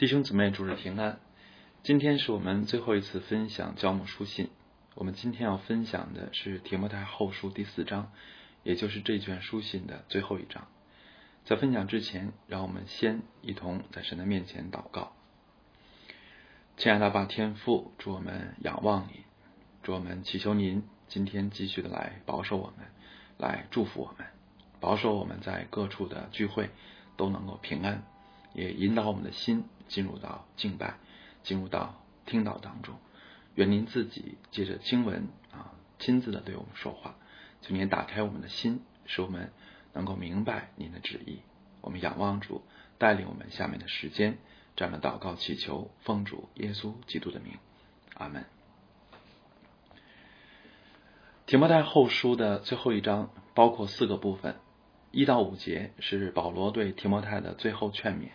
弟兄姊妹，主日平安。今天是我们最后一次分享教母书信。我们今天要分享的是提摩太后书第四章，也就是这卷书信的最后一章。在分享之前，让我们先一同在神的面前祷告。亲爱的爸天父，祝我们仰望你，祝我们祈求您今天继续的来保守我们，来祝福我们，保守我们在各处的聚会都能够平安。也引导我们的心进入到敬拜，进入到听祷当中。愿您自己借着经文啊，亲自的对我们说话，求您打开我们的心，使我们能够明白您的旨意。我们仰望主带领我们下面的时间，这样祷告祈求，奉主耶稣基督的名，阿门。提摩太后书的最后一章包括四个部分。一到五节是保罗对提摩太的最后劝勉，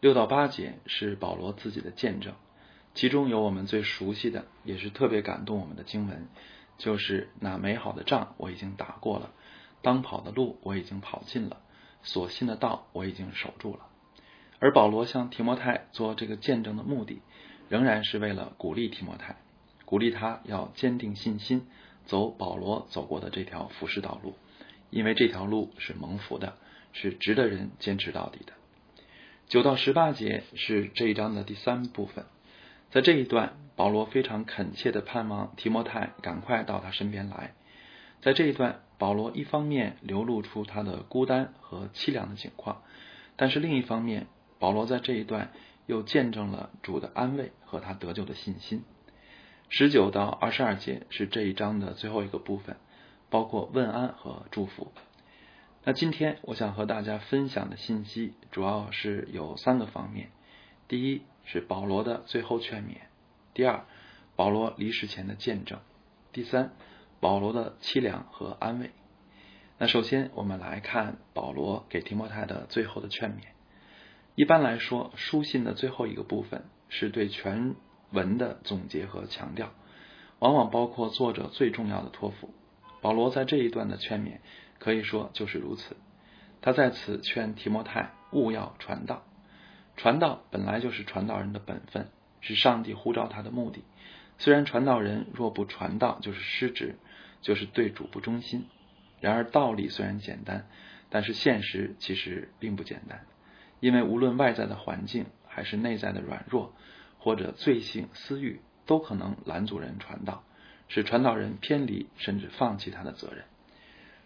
六到八节是保罗自己的见证，其中有我们最熟悉的，也是特别感动我们的经文，就是那美好的仗我已经打过了，当跑的路我已经跑尽了，所信的道我已经守住了。而保罗向提摩太做这个见证的目的，仍然是为了鼓励提摩太，鼓励他要坚定信心，走保罗走过的这条服饰道路。因为这条路是蒙福的，是值得人坚持到底的。九到十八节是这一章的第三部分，在这一段，保罗非常恳切的盼望提摩太赶快到他身边来。在这一段，保罗一方面流露出他的孤单和凄凉的情况，但是另一方面，保罗在这一段又见证了主的安慰和他得救的信心。十九到二十二节是这一章的最后一个部分。包括问安和祝福。那今天我想和大家分享的信息主要是有三个方面：第一是保罗的最后劝勉；第二，保罗离世前的见证；第三，保罗的凄凉和安慰。那首先我们来看保罗给提摩太的最后的劝勉。一般来说，书信的最后一个部分是对全文的总结和强调，往往包括作者最重要的托付。保罗在这一段的劝勉可以说就是如此。他在此劝提摩太勿要传道。传道本来就是传道人的本分，是上帝呼召他的目的。虽然传道人若不传道就是失职，就是对主不忠心。然而道理虽然简单，但是现实其实并不简单。因为无论外在的环境，还是内在的软弱，或者罪性私欲，都可能拦阻人传道。使传道人偏离甚至放弃他的责任。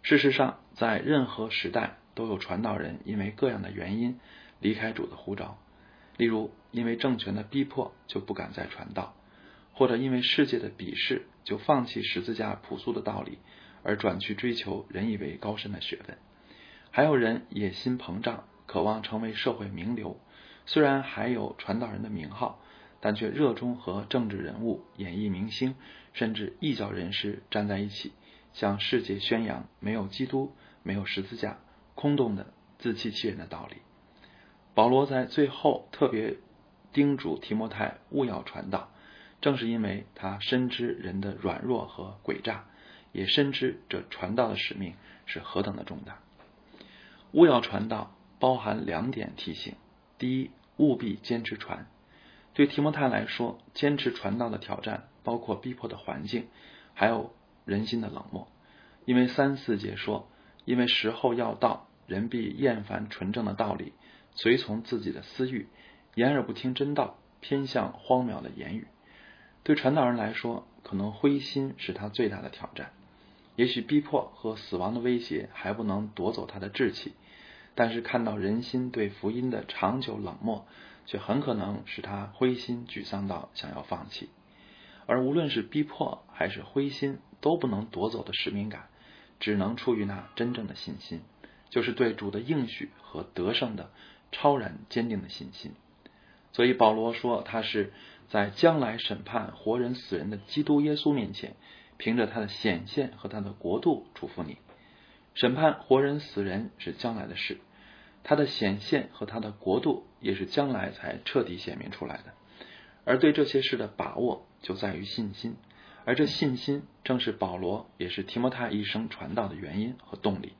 事实上，在任何时代都有传道人因为各样的原因离开主的呼召，例如因为政权的逼迫就不敢再传道，或者因为世界的鄙视就放弃十字架朴素的道理，而转去追求人以为高深的学问。还有人野心膨胀，渴望成为社会名流，虽然还有传道人的名号。但却热衷和政治人物、演艺明星，甚至异教人士站在一起，向世界宣扬没有基督、没有十字架、空洞的自欺欺人的道理。保罗在最后特别叮嘱提摩太勿要传道，正是因为他深知人的软弱和诡诈，也深知这传道的使命是何等的重大。勿要传道包含两点提醒：第一，务必坚持传。对提摩太来说，坚持传道的挑战包括逼迫的环境，还有人心的冷漠。因为三四节说，因为时候要到，人必厌烦纯正的道理，随从自己的私欲，言而不听真道，偏向荒谬的言语。对传道人来说，可能灰心是他最大的挑战。也许逼迫和死亡的威胁还不能夺走他的志气，但是看到人心对福音的长久冷漠。却很可能使他灰心沮丧到想要放弃，而无论是逼迫还是灰心，都不能夺走的使命感，只能出于那真正的信心，就是对主的应许和得胜的超然坚定的信心。所以保罗说，他是在将来审判活人死人的基督耶稣面前，凭着他的显现和他的国度嘱咐你，审判活人死人是将来的事。他的显现和他的国度也是将来才彻底显明出来的，而对这些事的把握就在于信心，而这信心正是保罗也是提摩太一生传道的原因和动力。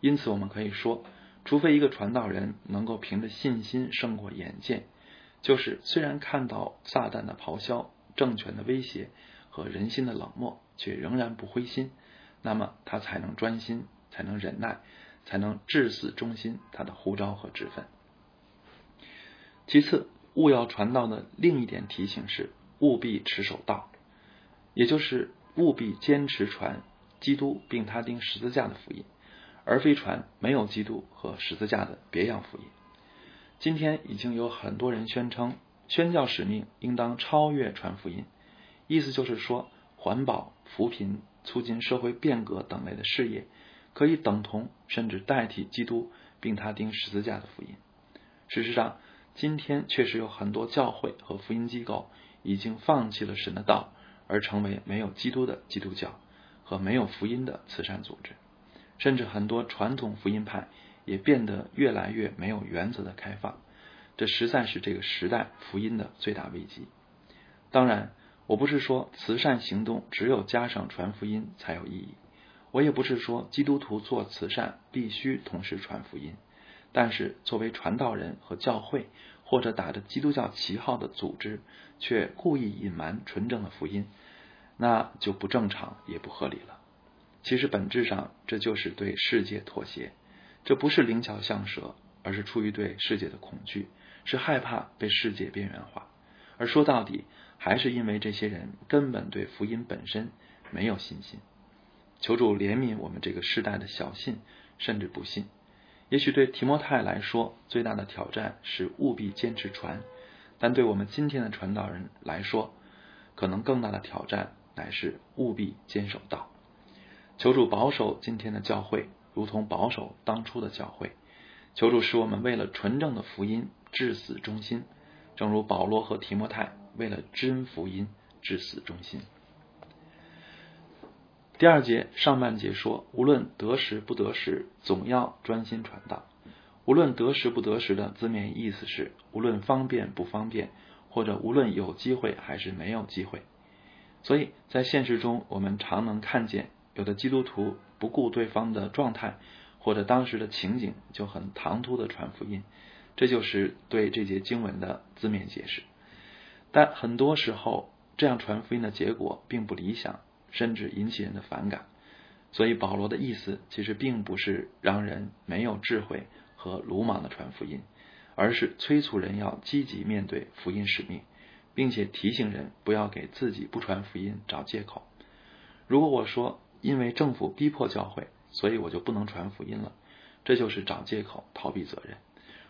因此，我们可以说，除非一个传道人能够凭着信心胜过眼见，就是虽然看到撒旦的咆哮、政权的威胁和人心的冷漠，却仍然不灰心，那么他才能专心，才能忍耐，才能至死忠心他的呼召和职分。其次，务要传道的另一点提醒是，务必持守道，也就是务必坚持传基督并他钉十字架的福音，而非传没有基督和十字架的别样福音。今天已经有很多人宣称，宣教使命应当超越传福音，意思就是说，环保、扶贫、促进社会变革等类的事业，可以等同甚至代替基督并他钉十字架的福音。事实上，今天确实有很多教会和福音机构已经放弃了神的道，而成为没有基督的基督教和没有福音的慈善组织，甚至很多传统福音派。也变得越来越没有原则的开放，这实在是这个时代福音的最大危机。当然，我不是说慈善行动只有加上传福音才有意义，我也不是说基督徒做慈善必须同时传福音。但是，作为传道人和教会或者打着基督教旗号的组织，却故意隐瞒纯正的福音，那就不正常也不合理了。其实，本质上这就是对世界妥协。这不是灵巧像蛇，而是出于对世界的恐惧，是害怕被世界边缘化。而说到底，还是因为这些人根本对福音本身没有信心。求主怜悯我们这个时代的小信，甚至不信。也许对提摩太来说，最大的挑战是务必坚持传；但对我们今天的传道人来说，可能更大的挑战乃是务必坚守道。求主保守今天的教会。如同保守当初的教会，求主使我们为了纯正的福音至死忠心，正如保罗和提摩太为了真福音至死忠心。第二节上半节说，无论得时不得时，总要专心传道。无论得时不得时的字面意思是，无论方便不方便，或者无论有机会还是没有机会。所以在现实中，我们常能看见。有的基督徒不顾对方的状态或者当时的情景，就很唐突的传福音，这就是对这节经文的字面解释。但很多时候，这样传福音的结果并不理想，甚至引起人的反感。所以保罗的意思其实并不是让人没有智慧和鲁莽的传福音，而是催促人要积极面对福音使命，并且提醒人不要给自己不传福音找借口。如果我说，因为政府逼迫教会，所以我就不能传福音了。这就是找借口逃避责任，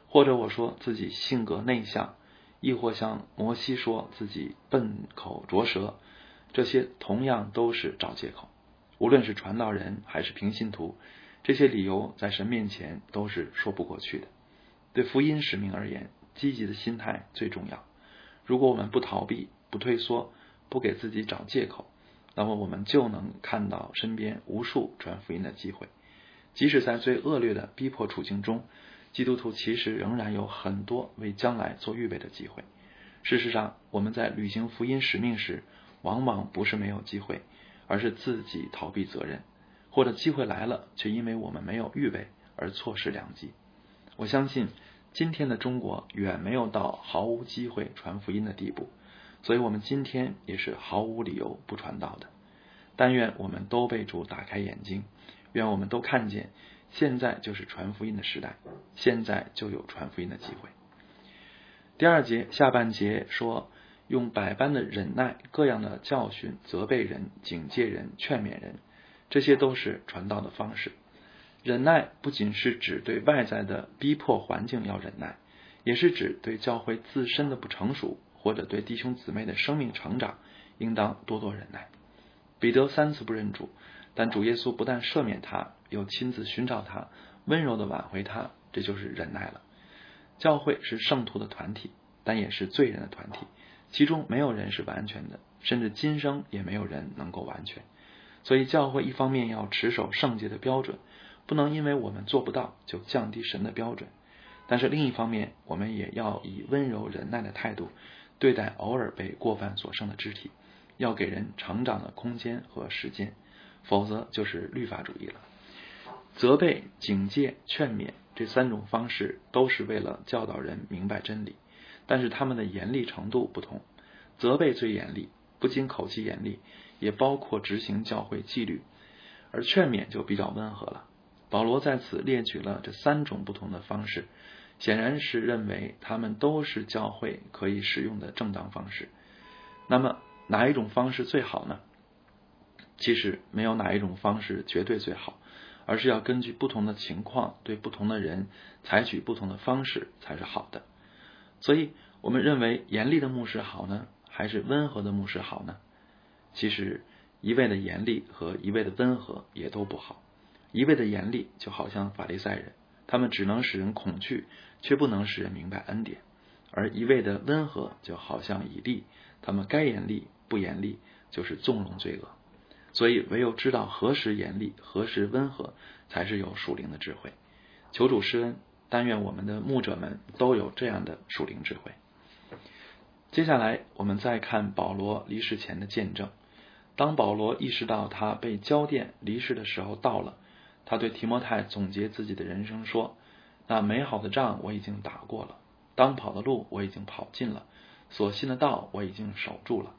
或者我说自己性格内向，亦或像摩西说自己笨口拙舌，这些同样都是找借口。无论是传道人还是平信徒，这些理由在神面前都是说不过去的。对福音使命而言，积极的心态最重要。如果我们不逃避、不退缩、不给自己找借口。那么我们就能看到身边无数传福音的机会，即使在最恶劣的逼迫处境中，基督徒其实仍然有很多为将来做预备的机会。事实上，我们在履行福音使命时，往往不是没有机会，而是自己逃避责任，或者机会来了，却因为我们没有预备而错失良机。我相信今天的中国远没有到毫无机会传福音的地步。所以我们今天也是毫无理由不传道的。但愿我们都被主打开眼睛，愿我们都看见，现在就是传福音的时代，现在就有传福音的机会。第二节下半节说，用百般的忍耐、各样的教训、责备人、警戒人、劝勉人，这些都是传道的方式。忍耐不仅是指对外在的逼迫环境要忍耐，也是指对教会自身的不成熟。或者对弟兄姊妹的生命成长，应当多多忍耐。彼得三次不认主，但主耶稣不但赦免他，又亲自寻找他，温柔的挽回他，这就是忍耐了。教会是圣徒的团体，但也是罪人的团体，其中没有人是完全的，甚至今生也没有人能够完全。所以教会一方面要持守圣洁的标准，不能因为我们做不到就降低神的标准；但是另一方面，我们也要以温柔忍耐的态度。对待偶尔被过犯所剩的肢体，要给人成长的空间和时间，否则就是律法主义了。责备、警戒、劝勉这三种方式，都是为了教导人明白真理，但是他们的严厉程度不同。责备最严厉，不仅口气严厉，也包括执行教会纪律；而劝勉就比较温和了。保罗在此列举了这三种不同的方式，显然是认为他们都是教会可以使用的正当方式。那么哪一种方式最好呢？其实没有哪一种方式绝对最好，而是要根据不同的情况，对不同的人采取不同的方式才是好的。所以，我们认为严厉的牧师好呢，还是温和的牧师好呢？其实，一味的严厉和一味的温和也都不好。一味的严厉就好像法利赛人，他们只能使人恐惧，却不能使人明白恩典；而一味的温和就好像以利，他们该严厉不严厉，就是纵容罪恶。所以，唯有知道何时严厉，何时温和，才是有属灵的智慧。求主施恩，但愿我们的牧者们都有这样的属灵智慧。接下来，我们再看保罗离世前的见证。当保罗意识到他被交电离世的时候到了，他对提摩太总结自己的人生说：“那美好的仗我已经打过了，当跑的路我已经跑尽了，所信的道我已经守住了。”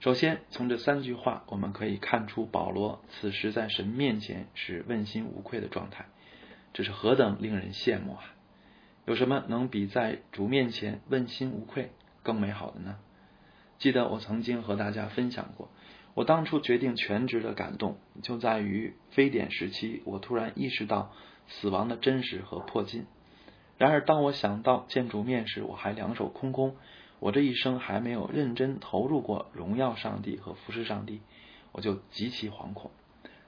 首先，从这三句话，我们可以看出保罗此时在神面前是问心无愧的状态，这是何等令人羡慕啊！有什么能比在主面前问心无愧更美好的呢？记得我曾经和大家分享过，我当初决定全职的感动，就在于非典时期，我突然意识到死亡的真实和迫近。然而，当我想到见主面时，我还两手空空。我这一生还没有认真投入过荣耀上帝和服侍上帝，我就极其惶恐。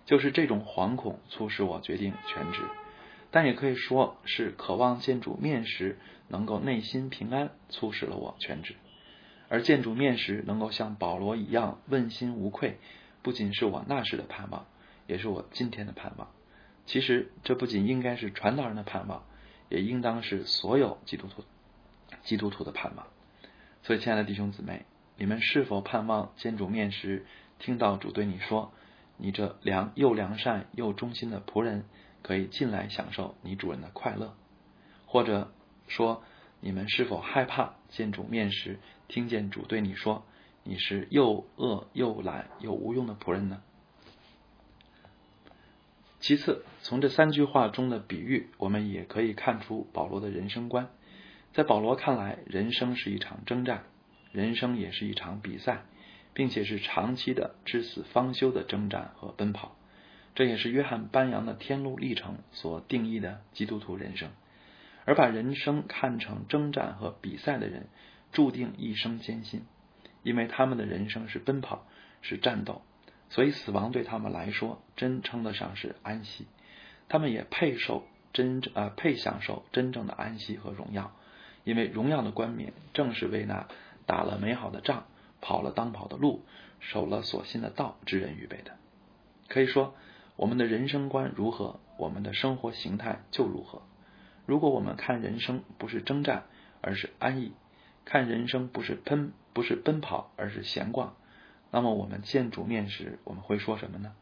就是这种惶恐促使我决定全职，但也可以说是渴望见主面时能够内心平安，促使了我全职。而见主面时能够像保罗一样问心无愧，不仅是我那时的盼望，也是我今天的盼望。其实这不仅应该是传道人的盼望，也应当是所有基督徒基督徒的盼望。所以，亲爱的弟兄姊妹，你们是否盼望见主面时，听到主对你说：“你这良又良善又忠心的仆人，可以进来享受你主人的快乐？”或者说，你们是否害怕见主面时，听见主对你说：“你是又饿又懒又无用的仆人呢？”其次，从这三句话中的比喻，我们也可以看出保罗的人生观。在保罗看来，人生是一场征战，人生也是一场比赛，并且是长期的至死方休的征战和奔跑。这也是约翰班扬的天路历程所定义的基督徒人生。而把人生看成征战和比赛的人，注定一生艰辛，因为他们的人生是奔跑，是战斗，所以死亡对他们来说真称得上是安息。他们也配受真正啊，配享受真正的安息和荣耀。因为荣耀的冠冕正是为那打了美好的仗、跑了当跑的路、守了所信的道之人预备的。可以说，我们的人生观如何，我们的生活形态就如何。如果我们看人生不是征战，而是安逸；看人生不是奔不是奔跑，而是闲逛，那么我们见主面时，我们会说什么呢？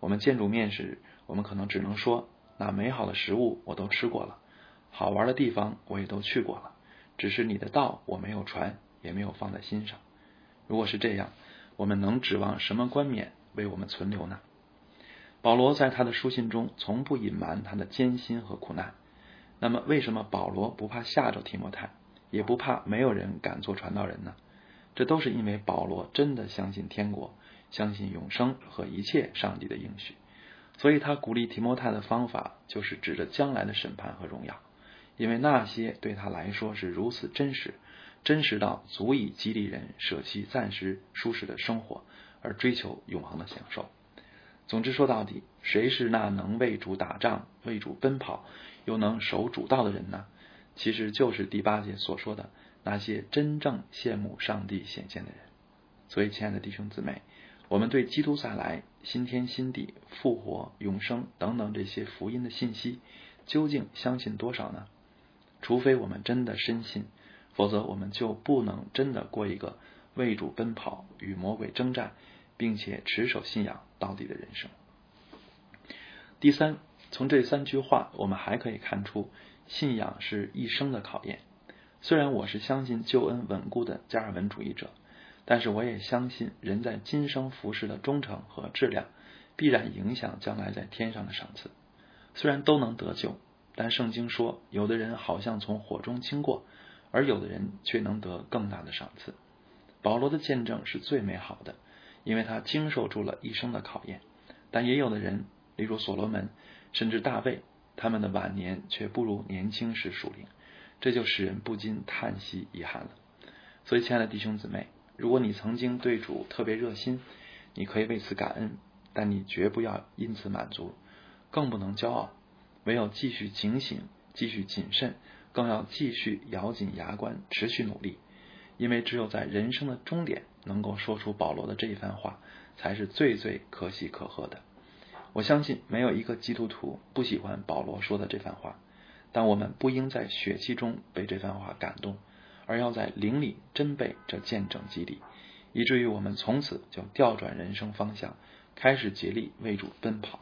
我们见主面时，我们可能只能说：那美好的食物我都吃过了，好玩的地方我也都去过了。只是你的道我没有传，也没有放在心上。如果是这样，我们能指望什么冠冕为我们存留呢？保罗在他的书信中从不隐瞒他的艰辛和苦难。那么，为什么保罗不怕吓着提摩太，也不怕没有人敢做传道人呢？这都是因为保罗真的相信天国，相信永生和一切上帝的应许。所以他鼓励提摩太的方法就是指着将来的审判和荣耀。因为那些对他来说是如此真实，真实到足以激励人舍弃暂时舒适的生活，而追求永恒的享受。总之说到底，谁是那能为主打仗、为主奔跑，又能守主道的人呢？其实就是第八节所说的那些真正羡慕上帝显现的人。所以，亲爱的弟兄姊妹，我们对基督再来、新天新地、复活、永生等等这些福音的信息，究竟相信多少呢？除非我们真的深信，否则我们就不能真的过一个为主奔跑、与魔鬼征战，并且持守信仰到底的人生。第三，从这三句话，我们还可以看出，信仰是一生的考验。虽然我是相信救恩稳固的加尔文主义者，但是我也相信人在今生服饰的忠诚和质量必然影响将来在天上的赏赐。虽然都能得救，但圣经说，有的人好像从火中经过，而有的人却能得更大的赏赐。保罗的见证是最美好的，因为他经受住了一生的考验。但也有的人，例如所罗门，甚至大卫，他们的晚年却不如年轻时属灵，这就使人不禁叹息遗憾了。所以，亲爱的弟兄姊妹，如果你曾经对主特别热心，你可以为此感恩，但你绝不要因此满足，更不能骄傲。唯有继续警醒，继续谨慎，更要继续咬紧牙关，持续努力。因为只有在人生的终点能够说出保罗的这一番话，才是最最可喜可贺的。我相信没有一个基督徒不喜欢保罗说的这番话，但我们不应在血气中被这番话感动，而要在灵里真被这见证激励，以至于我们从此就调转人生方向，开始竭力为主奔跑。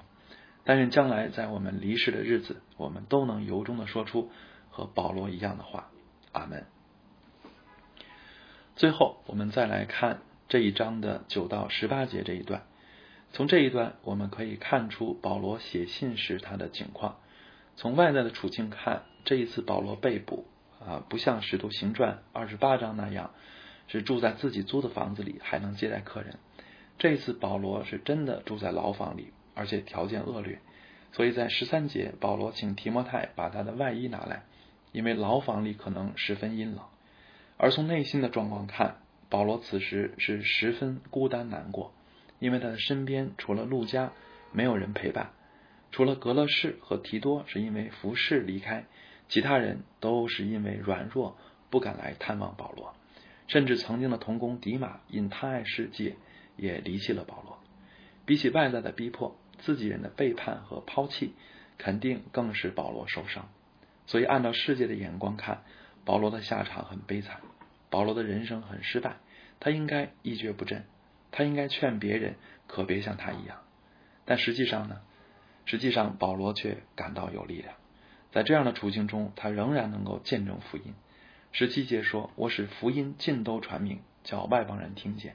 但愿将来在我们离世的日子，我们都能由衷的说出和保罗一样的话。阿门。最后，我们再来看这一章的九到十八节这一段。从这一段，我们可以看出保罗写信时他的情况。从外在的处境看，这一次保罗被捕啊，不像使徒行传二十八章那样是住在自己租的房子里，还能接待客人。这一次保罗是真的住在牢房里，而且条件恶劣。所以在十三节，保罗请提摩太把他的外衣拿来，因为牢房里可能十分阴冷。而从内心的状况看，保罗此时是十分孤单难过，因为他的身边除了路加，没有人陪伴；除了格勒士和提多是因为服侍离开，其他人都是因为软弱不敢来探望保罗。甚至曾经的同工迪马因贪爱世界也离弃了保罗。比起外在的逼迫，自己人的背叛和抛弃，肯定更是保罗受伤。所以按照世界的眼光看。保罗的下场很悲惨，保罗的人生很失败，他应该一蹶不振，他应该劝别人可别像他一样。但实际上呢？实际上保罗却感到有力量，在这样的处境中，他仍然能够见证福音。十七节说：“我使福音尽都传命，叫外邦人听见。”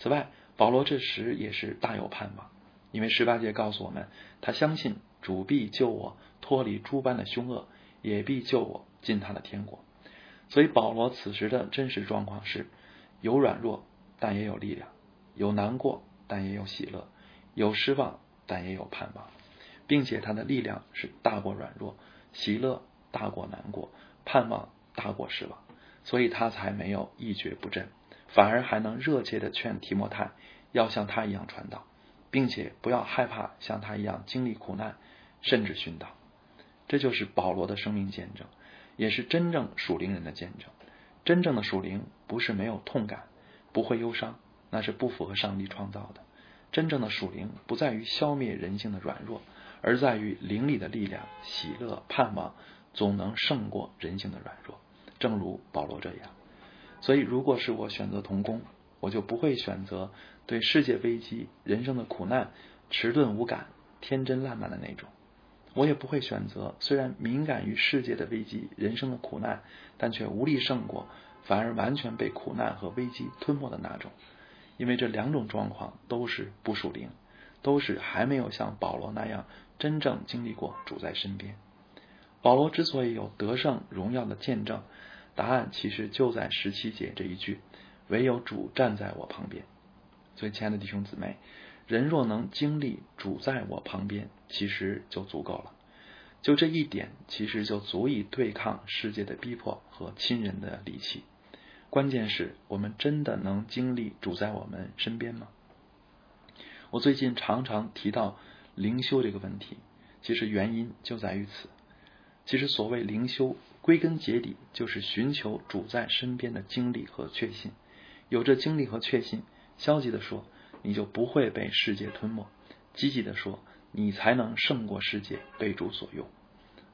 此外，保罗这时也是大有盼望，因为十八节告诉我们，他相信主必救我脱离诸般的凶恶，也必救我进他的天国。所以保罗此时的真实状况是：有软弱，但也有力量；有难过，但也有喜乐；有失望，但也有盼望，并且他的力量是大过软弱，喜乐大过难过，盼望大过失望，所以他才没有一蹶不振，反而还能热切的劝提摩太要像他一样传道，并且不要害怕像他一样经历苦难，甚至殉道。这就是保罗的生命见证。也是真正属灵人的见证。真正的属灵不是没有痛感，不会忧伤，那是不符合上帝创造的。真正的属灵不在于消灭人性的软弱，而在于灵里的力量、喜乐、盼望，总能胜过人性的软弱。正如保罗这样。所以，如果是我选择同工，我就不会选择对世界危机、人生的苦难迟钝无感、天真烂漫的那种。我也不会选择，虽然敏感于世界的危机、人生的苦难，但却无力胜过，反而完全被苦难和危机吞没的那种。因为这两种状况都是不属灵，都是还没有像保罗那样真正经历过主在身边。保罗之所以有得胜荣耀的见证，答案其实就在十七节这一句：“唯有主站在我旁边。”所以，亲爱的弟兄姊妹。人若能经历主在我旁边，其实就足够了。就这一点，其实就足以对抗世界的逼迫和亲人的离弃。关键是我们真的能经历主在我们身边吗？我最近常常提到灵修这个问题，其实原因就在于此。其实所谓灵修，归根结底就是寻求主在身边的经历和确信。有这经历和确信，消极的说。你就不会被世界吞没。积极的说，你才能胜过世界，被主所用。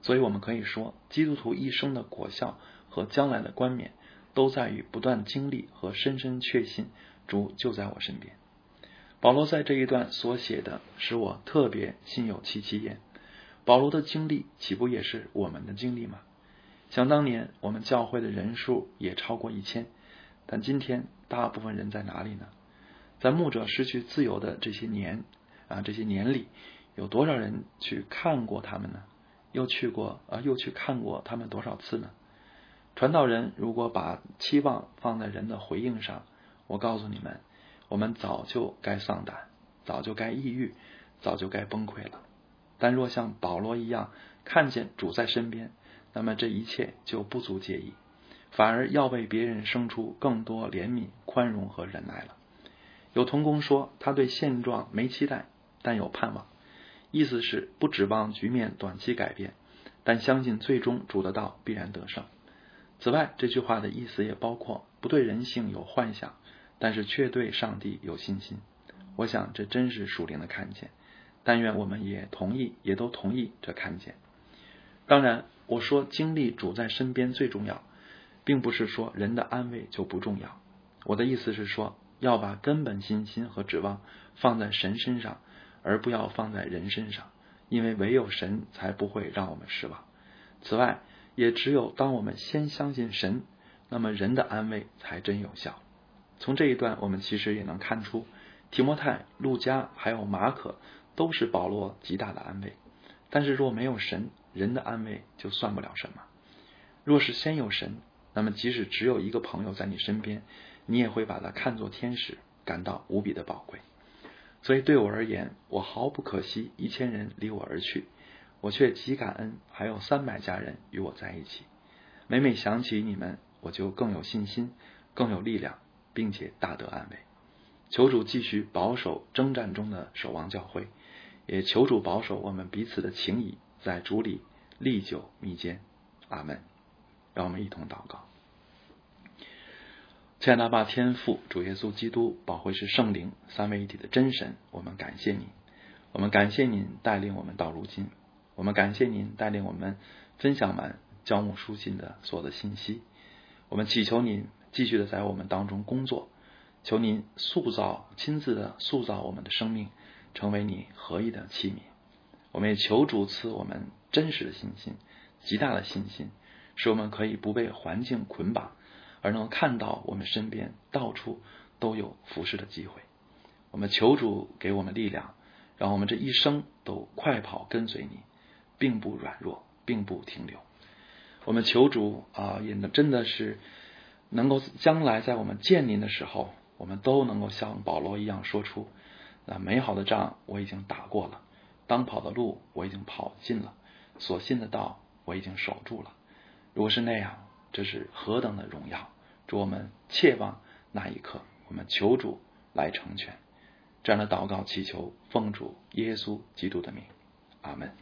所以，我们可以说，基督徒一生的果效和将来的冠冕，都在于不断经历和深深确信主就在我身边。保罗在这一段所写的，使我特别心有戚戚焉。保罗的经历，岂不也是我们的经历吗？想当年我们教会的人数也超过一千，但今天大部分人在哪里呢？在牧者失去自由的这些年啊，这些年里，有多少人去看过他们呢？又去过啊，又去看过他们多少次呢？传道人如果把期望放在人的回应上，我告诉你们，我们早就该丧胆，早就该抑郁，早就该崩溃了。但若像保罗一样看见主在身边，那么这一切就不足介意，反而要为别人生出更多怜悯、宽容和忍耐了。有童工说，他对现状没期待，但有盼望，意思是不指望局面短期改变，但相信最终主的道必然得胜。此外，这句话的意思也包括不对人性有幻想，但是却对上帝有信心。我想这真是属灵的看见。但愿我们也同意，也都同意这看见。当然，我说经历主在身边最重要，并不是说人的安慰就不重要。我的意思是说，要把根本信心和指望放在神身上，而不要放在人身上，因为唯有神才不会让我们失望。此外，也只有当我们先相信神，那么人的安慰才真有效。从这一段，我们其实也能看出，提摩太、路加还有马可。都是保罗极大的安慰，但是若没有神，人的安慰就算不了什么。若是先有神，那么即使只有一个朋友在你身边，你也会把它看作天使，感到无比的宝贵。所以对我而言，我毫不可惜一千人离我而去，我却极感恩还有三百家人与我在一起。每每想起你们，我就更有信心，更有力量，并且大得安慰。求主继续保守征战中的守望教会。也求主保守我们彼此的情谊，在主里历久弥坚。阿门。让我们一同祷告。亲爱的爸天父，主耶稣基督，保惠是圣灵三位一体的真神，我们感谢您。我们感谢您带领我们到如今，我们感谢您带领我们分享完教牧书信的所有的信息。我们祈求您继续的在我们当中工作，求您塑造亲自的塑造我们的生命。成为你合一的器皿，我们也求主赐我们真实的信心，极大的信心，使我们可以不被环境捆绑，而能看到我们身边到处都有服侍的机会。我们求主给我们力量，让我们这一生都快跑跟随你，并不软弱，并不停留。我们求主啊，也能真的是能够将来在我们见您的时候，我们都能够像保罗一样说出。那美好的仗我已经打过了，当跑的路我已经跑尽了，所信的道我已经守住了。如果是那样，这是何等的荣耀！主我们切望那一刻，我们求主来成全。这样的祷告祈求，奉主耶稣基督的名，阿门。